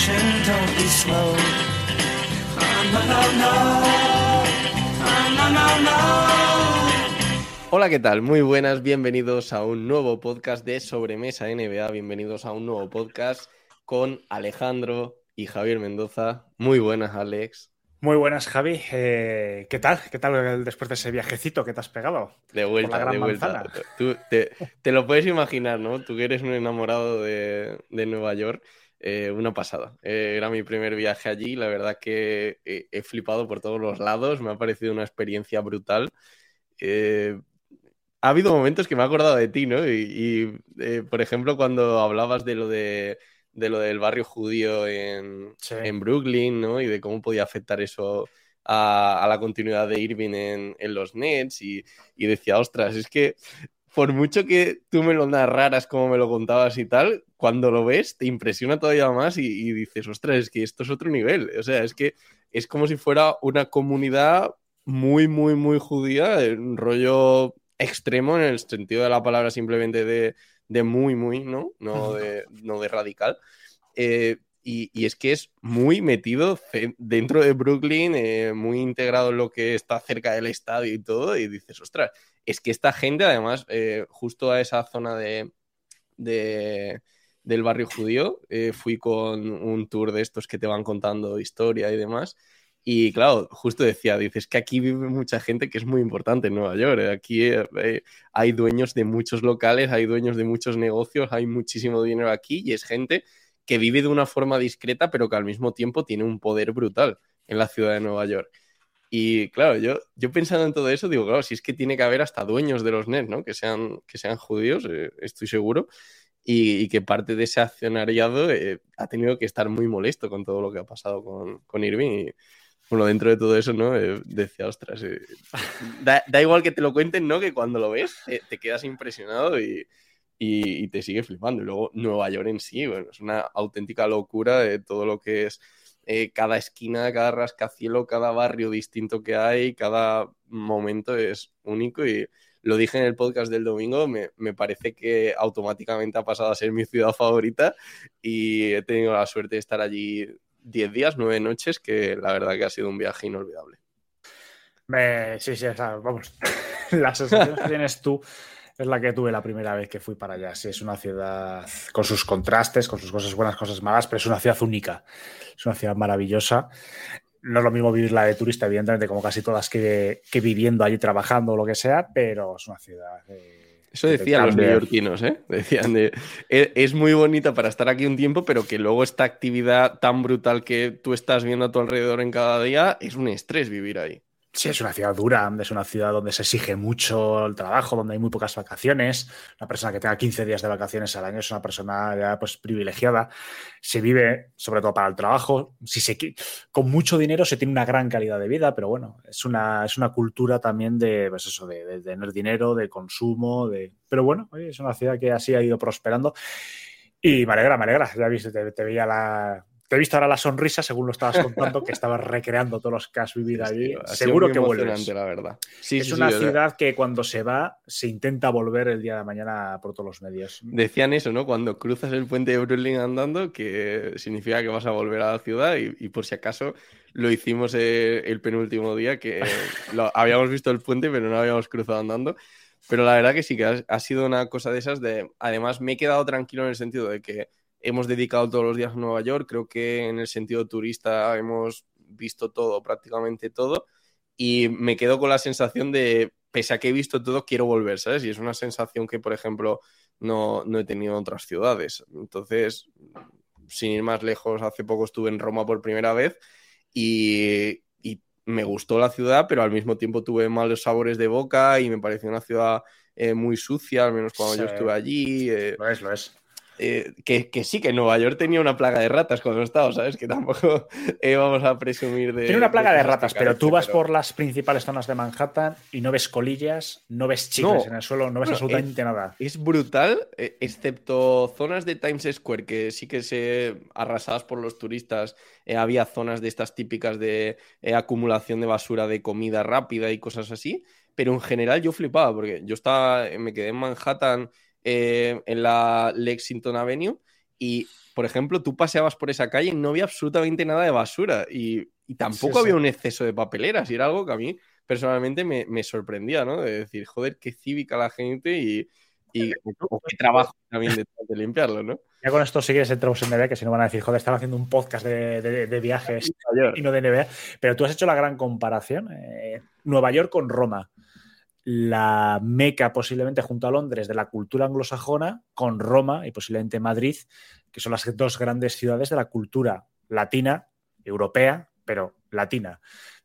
Reservation. Don't be slow. No, no, no. No, no, no. Hola, ¿qué tal? Muy buenas, bienvenidos a un nuevo podcast de Sobremesa NBA, bienvenidos a un nuevo podcast con Alejandro y Javier Mendoza. Muy buenas, Alex. Muy buenas, Javi. Eh, ¿Qué tal? ¿Qué tal después de ese viajecito que te has pegado? De vuelta, la Gran de vuelta. Tú te, te lo puedes imaginar, ¿no? Tú que eres un enamorado de, de Nueva York, eh, una pasada. Eh, era mi primer viaje allí, la verdad que he, he flipado por todos los lados, me ha parecido una experiencia brutal. Eh, ha habido momentos que me he acordado de ti, ¿no? Y, y, eh, por ejemplo, cuando hablabas de lo de, de lo del barrio judío en, Sí. en Brooklyn, ¿no? Y de cómo podía afectar eso a, a la continuidad de Irving en, en los Nets. Y, y decía, ostras, es que por mucho que tú me lo narraras como me lo contabas y tal, cuando lo ves te impresiona todavía más y, y dices, ostras, es que esto es otro nivel. O sea, es que es como si fuera una comunidad muy, muy, muy judía, un rollo extremo en el sentido de la palabra simplemente de, de muy, muy, ¿no? No de, no de radical. Eh, y, y es que es muy metido dentro de Brooklyn, eh, muy integrado en lo que está cerca del estadio y todo, y dices, ostras, es que esta gente, además, eh, justo a esa zona de, de- del barrio judío, eh, fui con un tour de estos que te van contando historia y demás. Y claro, justo decía, dices que aquí vive mucha gente que es muy importante en Nueva York. eh, Aquí hay dueños de muchos locales, hay dueños de muchos negocios, hay muchísimo dinero aquí y es gente que vive de una forma discreta, pero que al mismo tiempo tiene un poder brutal en la ciudad de Nueva York. Y claro, yo, yo pensando en todo eso, digo, claro, si es que tiene que haber hasta dueños de los Nets, ¿no? Que sean, que sean judíos, eh, estoy seguro, y, y que parte de ese accionariado eh, ha tenido que estar muy molesto con todo lo que ha pasado con, con Irving. Y bueno, dentro de todo eso, ¿no? Eh, decía, ostras, eh, da, da igual que te lo cuenten, ¿no? Que cuando lo ves eh, te quedas impresionado y, y te sigue flipando. Y luego Nueva York en sí, bueno, es una auténtica locura de todo lo que es eh, cada esquina, cada rascacielo, cada barrio distinto que hay, cada momento es único y lo dije en el podcast del domingo, me, me parece que automáticamente ha pasado a ser mi ciudad favorita y he tenido la suerte de estar allí 10 días, 9 noches, que la verdad que ha sido un viaje inolvidable. Sí, sí, o sea, vamos. la sensación que tienes tú es la que tuve la primera vez que fui para allá. Sí, es una ciudad con sus contrastes, con sus cosas buenas, cosas malas, pero es una ciudad única. Es una ciudad maravillosa. No es lo mismo vivirla de turista, evidentemente, como casi todas que, que viviendo allí, trabajando o lo que sea, pero es una ciudad. eh, Eso decían los neoyorquinos, ¿eh? Decían de, "E- es muy bonita para estar aquí un tiempo, pero que luego esta actividad tan brutal que tú estás viendo a tu alrededor en cada día es un estrés vivir ahí. Sí, es una ciudad dura, es una ciudad donde se exige mucho el trabajo, donde hay muy pocas vacaciones. Una persona que tenga 15 días de vacaciones al año es una persona ya pues privilegiada. Se vive sobre todo para el trabajo. Si se, con mucho dinero se tiene una gran calidad de vida, pero bueno, es una, es una cultura también de, pues eso, de, tener dinero, de consumo, de... Pero bueno, es una ciudad que así ha ido prosperando. Y me alegra, me alegra. Ya viste, te, te veía la... Te he visto ahora la sonrisa, según lo estabas contando, que estabas recreando todos los que has vivido allí. Ha Seguro que vuelves. la verdad. Sí, es sí, una sí, ciudad que cuando se va se intenta volver el día de mañana por todos los medios. Decían eso, ¿no? Cuando cruzas el puente de Brooklyn andando, que significa que vas a volver a la ciudad y, y por si acaso lo hicimos eh, el penúltimo día, que lo- habíamos visto el puente pero no habíamos cruzado andando. Pero la verdad que sí, que ha, ha sido una cosa de esas de... Además, me he quedado tranquilo en el sentido de que hemos dedicado todos los días a Nueva York, creo que en el sentido turista hemos visto todo, prácticamente todo, y me quedo con la sensación de, pese a que he visto todo, quiero volver, ¿sabes? Y es una sensación que, por ejemplo, no, no he tenido en otras ciudades. Entonces, sin ir más lejos, hace poco estuve en Roma por primera vez y, y me gustó la ciudad, pero al mismo tiempo tuve malos sabores de boca y me pareció una ciudad eh, muy sucia, al menos cuando Sí. yo estuve allí. eh, Lo es, lo es. Eh, que, que sí, que Nueva York tenía una plaga de ratas cuando estaba, ¿sabes? Que tampoco eh, vamos a presumir de. Tiene una plaga de ratas, pero tú vas pero- por las principales zonas de Manhattan y no ves colillas, no ves chicles No. en el suelo, no ves absolutamente nada. Es brutal, eh, excepto zonas de Times Square que sí que se arrasadas por los turistas. eh, había zonas de estas típicas de acumulación de basura de comida rápida y cosas así. Pero en general yo flipaba porque yo estaba, me quedé en Manhattan eh, en la Lexington Avenue y, por ejemplo, tú paseabas por esa calle y no había absolutamente nada de basura y, y tampoco Sí, sí. había un exceso de papeleras y era algo que a mí personalmente me, me sorprendía, ¿no? De decir, joder, qué cívica la gente y, y o qué trabajo también detrás de limpiarlo, ¿no? Ya con esto sí que entramos en NBA, que si no van a decir, joder, estaba haciendo un podcast de, de- de viajes y no de NBA. Pero tú has hecho la gran comparación. eh, Nueva York con Roma. La meca posiblemente junto a Londres de la cultura anglosajona con Roma y posiblemente Madrid, que son las dos grandes ciudades de la cultura latina, europea, pero latina.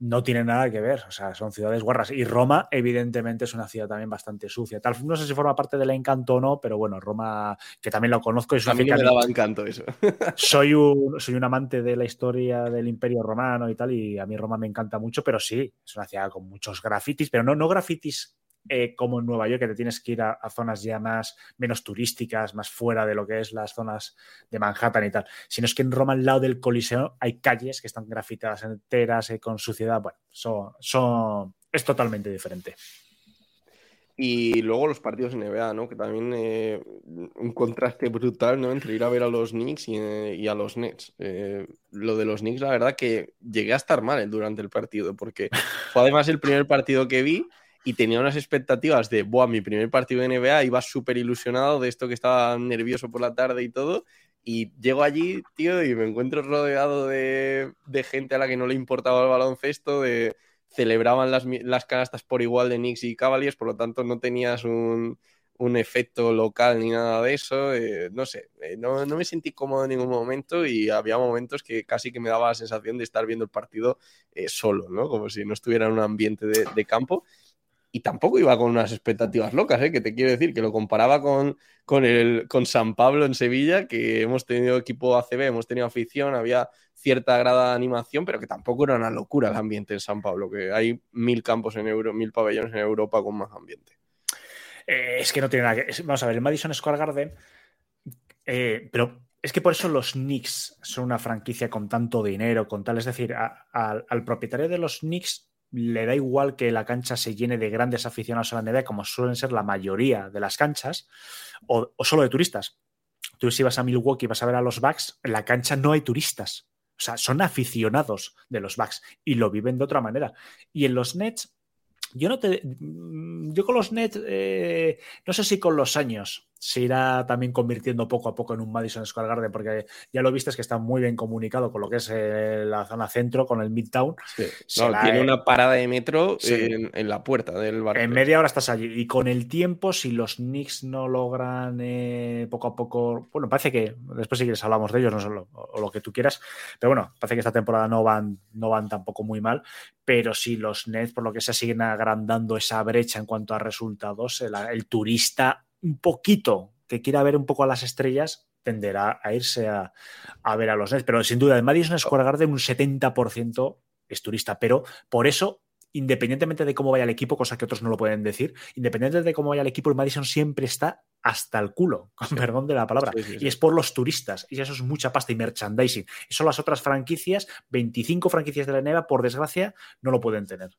No tienen nada que ver, o sea, son ciudades guarras. Y Roma, evidentemente, es una ciudad también bastante sucia. Tal, no sé si forma parte del encanto o no, pero bueno, Roma, que también lo conozco, es A una mí ciudad me daba encanto eso. soy un, soy un amante de la historia del Imperio Romano y tal, y a mí Roma me encanta mucho, pero sí, es una ciudad con muchos grafitis, pero no, no grafitis eh, como en Nueva York, que te tienes que ir a, zonas ya más menos turísticas, más fuera de lo que es las zonas de Manhattan y tal, sino es que en Roma, al lado del Coliseo, hay calles que están grafitadas enteras eh, con suciedad. Bueno, son, son, es totalmente diferente. Y luego los partidos en NBA, ¿no? Que también eh, un contraste brutal, ¿no? Entre ir a ver a los Knicks y, a los Nets. Lo de los Knicks, la verdad que llegué a estar mal durante el partido, porque fue además el primer partido que vi y tenía unas expectativas de, buah, mi primer partido de NBA, iba súper ilusionado de esto que estaba nervioso por la tarde y todo. Y llego allí, tío, y me encuentro rodeado de, de gente a la que no le importaba el baloncesto, de celebraban las, las canastas por igual de Knicks y Cavaliers, por lo tanto no tenías un, un efecto local ni nada de eso. eh, no sé, eh, no, no me sentí cómodo en ningún momento y había momentos que casi que me daba la sensación de estar viendo el partido eh, solo, ¿no? Como si no estuviera en un ambiente de, de campo. Y tampoco iba con unas expectativas locas, ¿eh? que te quiero decir, que lo comparaba con, con, el, con San Pablo en Sevilla, que hemos tenido equipo ACB, hemos tenido afición, había cierta grada de animación, pero que tampoco era una locura el ambiente en San Pablo, que hay mil campos en Euro, mil pabellones en Europa con más ambiente. Eh, es que no tiene nada que. vamos a ver, el Madison Square Garden. eh, pero es que por eso los Knicks son una franquicia con tanto dinero, con tal. Es decir, al propietario de los Knicks le da igual que la cancha se llene de grandes aficionados a la NBA, como suelen ser la mayoría de las canchas, o, solo de turistas. Tú si vas a Milwaukee y vas a ver a los Bucks, en la cancha no hay turistas. O sea, son aficionados de los Bucks y lo viven de otra manera. Y en los Nets, yo no te. mm, Yo con los Nets, eh, no sé si con los años se irá también convirtiendo poco a poco en un Madison Square Garden, porque ya lo viste es que está muy bien comunicado con lo que es eh, la zona centro, con el Midtown. Se No, va, tiene eh, una parada de metro Sí. en, en la puerta del bar. En media hora estás allí. Y con el tiempo, si los Knicks no logran eh, poco a poco. Bueno, parece que. Después, si quieres, hablamos de ellos, no solo, o, lo que tú quieras. Pero bueno, parece que esta temporada no van, no van tampoco muy mal. Pero si los Nets, por lo que sea, siguen agrandando esa brecha en cuanto a resultados, el, el turista un poquito que quiera ver un poco a las estrellas tenderá a irse a, a ver a los Nets. Pero sin duda, el Madison Square Garden un 70% es turista. Pero por eso independientemente de cómo vaya el equipo, cosa que otros no lo pueden decir, independientemente de cómo vaya el equipo, el Madison siempre está hasta el culo, con perdón de la palabra. Sí, sí, sí. Y es por los turistas. Y eso es mucha pasta y merchandising. Eso las otras franquicias, 25 franquicias de la NBA, por desgracia, no lo pueden tener.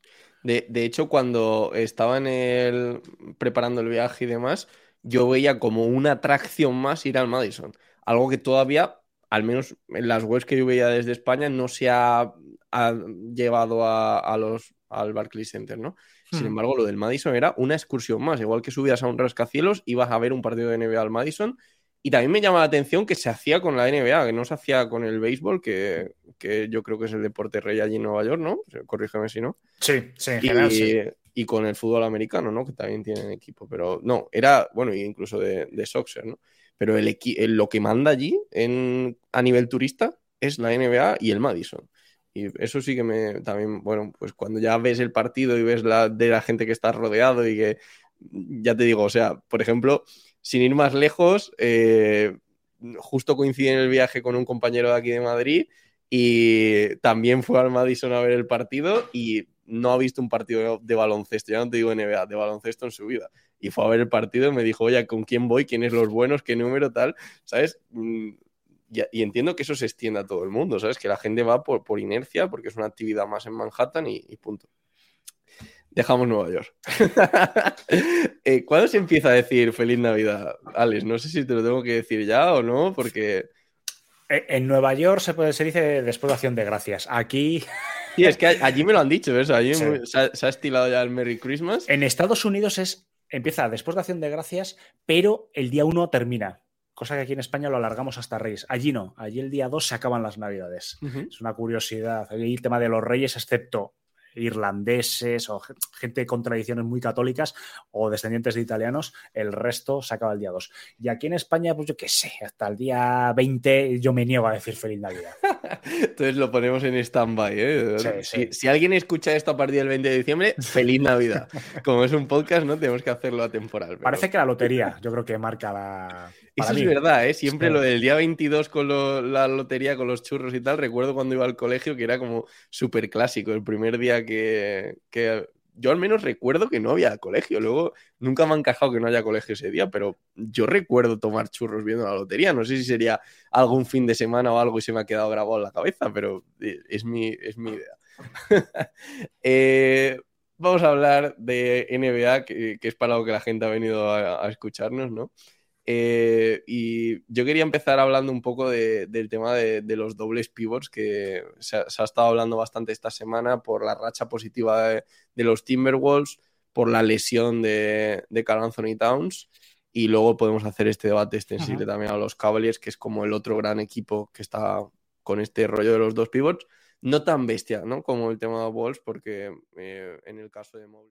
De, de hecho, cuando estaba en el, preparando el viaje y demás, yo veía como una atracción más ir al Madison. Algo que todavía, al menos en las webs que yo veía desde España, no se ha, ha llevado a, a los, al Barclays Center, ¿no? Sin Hmm. embargo, lo del Madison era una excursión más. Igual que subías a un rascacielos, ibas a ver un partido de NBA al Madison Y también me llama la atención que se hacía con la NBA, que no se hacía con el béisbol, que, que yo creo que es el deporte rey allí en Nueva York, ¿no? Corrígeme si no. Sí, sí, en Y, general sí. Y con el fútbol americano, ¿no? Que también tienen equipo. Pero no, era, bueno, incluso de, de ¿no? Pero el, el- lo que manda allí en, a nivel turista es la NBA y el Madison. Y eso sí que me también, bueno, pues cuando ya ves el partido y ves la de la gente que está rodeado y que, ya te digo, o sea, por ejemplo, sin ir más lejos, eh, justo coincidí en el viaje con un compañero de aquí de Madrid y también fue al Madison a ver el partido y no ha visto un partido de baloncesto, ya no te digo NBA, de baloncesto en su vida. Y fue a ver el partido y me dijo, oye, ¿con quién voy? ¿Quiénes los buenos? ¿Qué número tal? ¿Sabes? Mm, Y, entiendo que eso se extienda a todo el mundo, ¿sabes? Que la gente va por, por inercia porque es una actividad más en Manhattan y, y punto. Dejamos Nueva York. Eh, ¿Cuándo se empieza a decir Feliz Navidad, Alex? No sé si te lo tengo que decir ya o no, porque... Eh, En Nueva York se, puede, se dice después de acción de gracias. Aquí, Sí, es que allí me lo han dicho, ¿ves? Allí Sí. se, ha, se ha estilado ya el Merry Christmas. en Estados Unidos es empieza después de acción de gracias, pero el día 1 termina. Cosa que aquí en España lo alargamos hasta Reyes. Allí no, allí el día 2 se acaban las Navidades. Es una curiosidad. Ahí el tema de los reyes, excepto irlandeses o ge- gente con tradiciones muy católicas o descendientes de italianos, el resto se acaba el día 2. Y aquí en España, pues yo qué sé, hasta el día 20 yo me niego a decir feliz Navidad. Entonces lo ponemos en stand-by, ¿eh? Sí, si, sí. si alguien escucha esto a partir del 20 de diciembre, feliz Navidad. Como es un podcast, no tenemos que hacerlo atemporal. pero- Parece que la lotería, yo creo que marca la. Eso mí. es verdad, ¿eh? Siempre Sí. lo del día 22 con lo- la lotería, con los churros y tal, recuerdo cuando iba al colegio que era como súper clásico, el primer día que, que- Yo al menos recuerdo que no había colegio, luego nunca me ha encajado que no haya colegio ese día, pero yo recuerdo tomar churros viendo la lotería, no sé si sería algún fin de semana o algo y se me ha quedado grabado en la cabeza, pero eh, es mi, es mi idea. Eh, vamos a hablar de NBA, que, que es para lo que la gente ha venido a, a escucharnos, ¿no? Eh, y yo quería empezar hablando un poco de- del tema de, de los dobles pivots que se ha, se ha estado hablando bastante esta semana por la racha positiva de, de los Timberwolves, por la lesión de, de Carl Anthony Towns y luego podemos hacer este debate extensible también a los Cavaliers, que es como el otro gran equipo que está con este rollo de los dos pivots. No tan bestia, ¿no? Como el tema de Wolves, porque eh, en el caso de Mobley